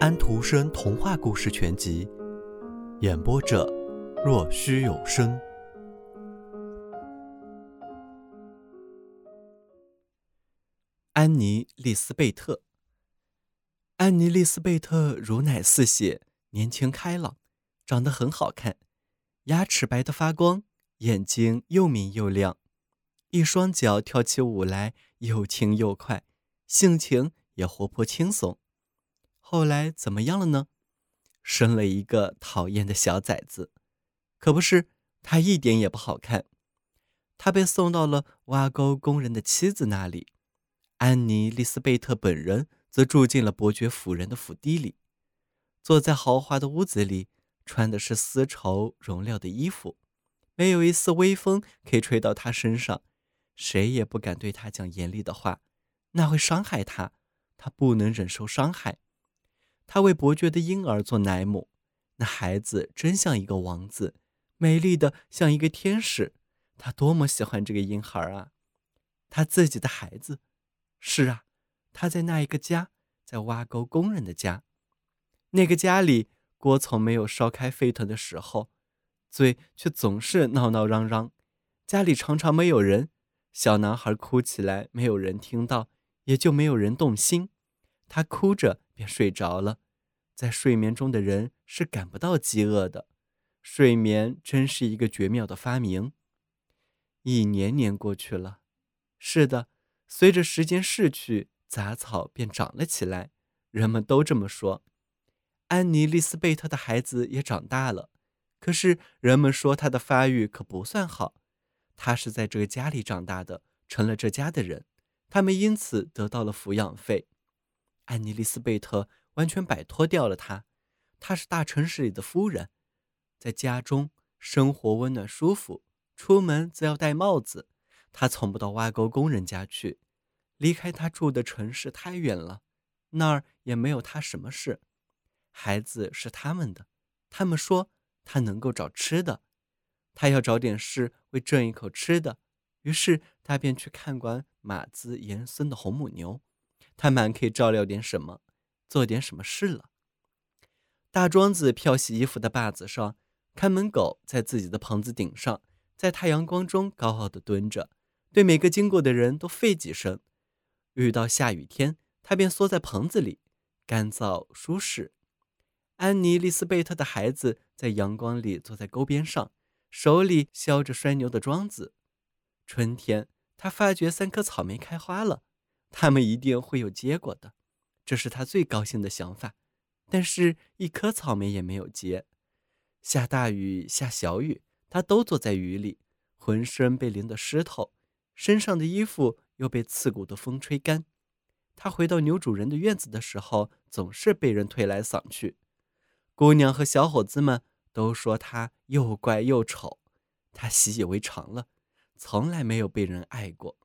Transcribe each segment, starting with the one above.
安徒生童话故事全集，演播者：若虚有声。安妮·丽斯贝特。安妮·丽斯贝特乳奶似血，年轻开朗，长得很好看，牙齿白得发光，眼睛又明又亮，一双脚跳起舞来又轻又快，性情也活泼轻松。后来怎么样了呢？生了一个讨厌的小崽子，可不是，他一点也不好看。他被送到了挖沟工人的妻子那里，安妮·丽斯贝特本人则住进了伯爵夫人的府邸里，坐在豪华的屋子里，穿的是丝绸绒料的衣服，没有一丝微风可以吹到他身上，谁也不敢对他讲严厉的话，那会伤害他，他不能忍受伤害。他为伯爵的婴儿做奶母，那孩子真像一个王子，美丽的像一个天使。他多么喜欢这个婴孩啊！他自己的孩子，是啊，他在那一个家，在挖沟工人的家，那个家里锅从没有烧开沸腾的时候，嘴却总是闹闹嚷嚷。家里常常没有人，小男孩哭起来，没有人听到，也就没有人动心。他哭着便睡着了，在睡眠中的人是感不到饥饿的。睡眠真是一个绝妙的发明。一年年过去了，是的，随着时间逝去，杂草便长了起来。人们都这么说。安妮·丽斯贝特的孩子也长大了，可是人们说他的发育可不算好。他是在这个家里长大的，成了这家的人，他们因此得到了抚养费。安妮·丽斯贝特完全摆脱掉了他，她是大城市里的夫人，在家中生活温暖舒服，出门则要戴帽子。她从不到挖沟工人家去，离开她住的城市太远了，那儿也没有她什么事。孩子是他们的，他们说他能够找吃的，他要找点事为挣一口吃的，于是他便去看管马兹延森的红母牛。他满可以照料点什么，做点什么事了。大庄子漂洗衣服的坝子上，看门狗在自己的棚子顶上，在太阳光中高傲地蹲着，对每个经过的人都吠几声。遇到下雨天，他便缩在棚子里，干燥舒适。安妮·丽斯贝特的孩子在阳光里坐在沟边上，手里削着拴牛的桩子。春天，他发觉三棵草莓开花了。他们一定会有结果的，这是他最高兴的想法。但是，一颗草莓也没有结。下大雨，下小雨，他都坐在雨里，浑身被淋得湿透，身上的衣服又被刺骨的风吹干。他回到牛主人的院子的时候，总是被人推来搡去。姑娘和小伙子们都说他又怪又丑，他习以为常了，从来没有被人爱过。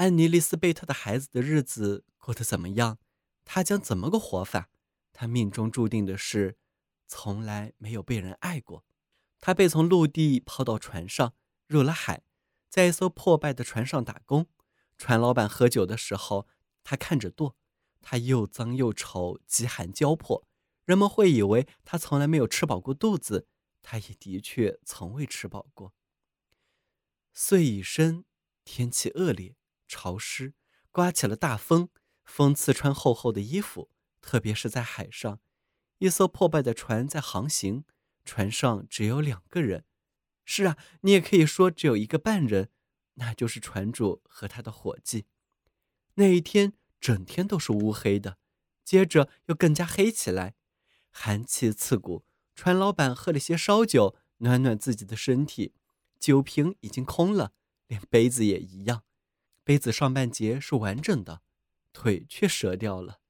安妮·丽斯贝特的孩子的日子过得怎么样？他将怎么个活法？他命中注定的是，从来没有被人爱过。他被从陆地抛到船上，入了海，在一艘破败的船上打工。船老板喝酒的时候，他看着舵。他又脏又丑，饥寒交迫。人们会以为他从来没有吃饱过肚子。他也的确从未吃饱过。岁已深，天气恶劣。潮湿，刮起了大风，风刺穿厚厚的衣服，特别是在海上，一艘破败的船在航行，船上只有两个人。是啊，你也可以说只有一个半人，那就是船主和他的伙计。那一天整天都是乌黑的，接着又更加黑起来，寒气刺骨。船老板喝了些烧酒，暖暖自己的身体，酒瓶已经空了，连杯子也一样。杯子上半截是完整的，腿却折掉了。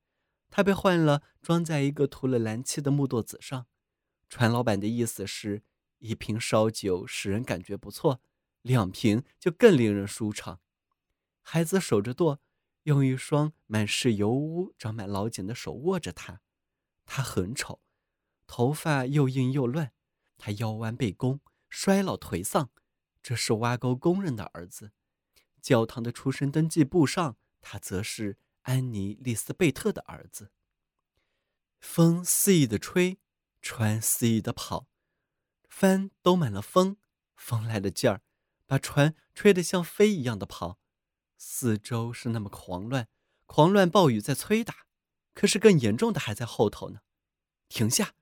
它被换了，装在一个涂了蓝漆的木垛子上。船老板的意思是：一瓶烧酒使人感觉不错，两瓶就更令人舒畅。孩子守着舵，用一双满是油污、长满老茧的手握着它。他很丑，头发又硬又乱。他腰弯背弓，衰老颓丧。这是挖沟工人的儿子。教堂的出生登记簿上，他则是安妮·丽斯贝特的儿子。风肆意的吹，船肆意的跑，帆兜满了风，风来的劲儿，把船吹得像飞一样的跑。四周是那么狂乱，狂乱暴雨在催打，可是更严重的还在后头呢。停下，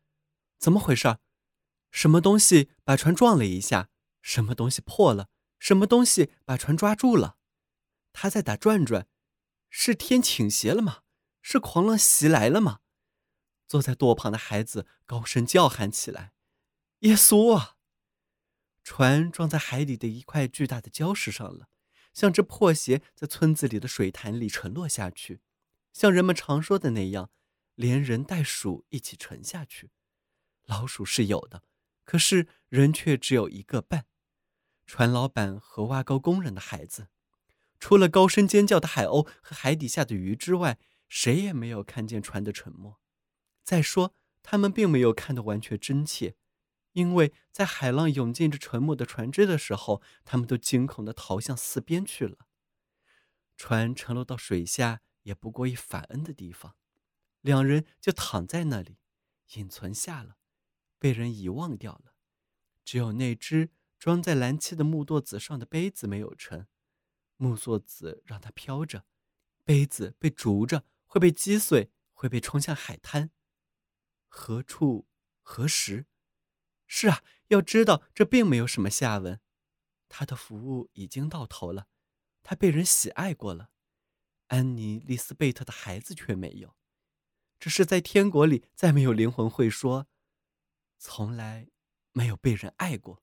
怎么回事？什么东西把船撞了一下？什么东西破了？什么东西把船抓住了？他在打转转，是天倾斜了吗？是狂浪袭来了吗？坐在舵旁的孩子高声叫喊起来：“耶稣啊！”船撞在海里的一块巨大的礁石上了，像只破鞋在村子里的水潭里沉落下去，像人们常说的那样，连人带鼠一起沉下去。老鼠是有的，可是人却只有一个半。船老板和挖沟工人的孩子，除了高声尖叫的海鸥和海底下的鱼之外，谁也没有看见船的沉没。再说，他们并没有看得完全真切，因为在海浪涌进这沉没的船只的时候，他们都惊恐地逃向四边去了。船沉落到水下，也不过一反恩的地方，两人就躺在那里，隐存下了，被人遗忘掉了。只有那只装在蓝漆的木垛子上的杯子没有沉，木座子让它飘着，杯子被逐着，会被击碎，会被冲向海滩。何处？何时？是啊，要知道这并没有什么下文。他的服务已经到头了，他被人喜爱过了。安妮·丽斯贝特的孩子却没有，只是在天国里再没有灵魂会说，从来没有被人爱过。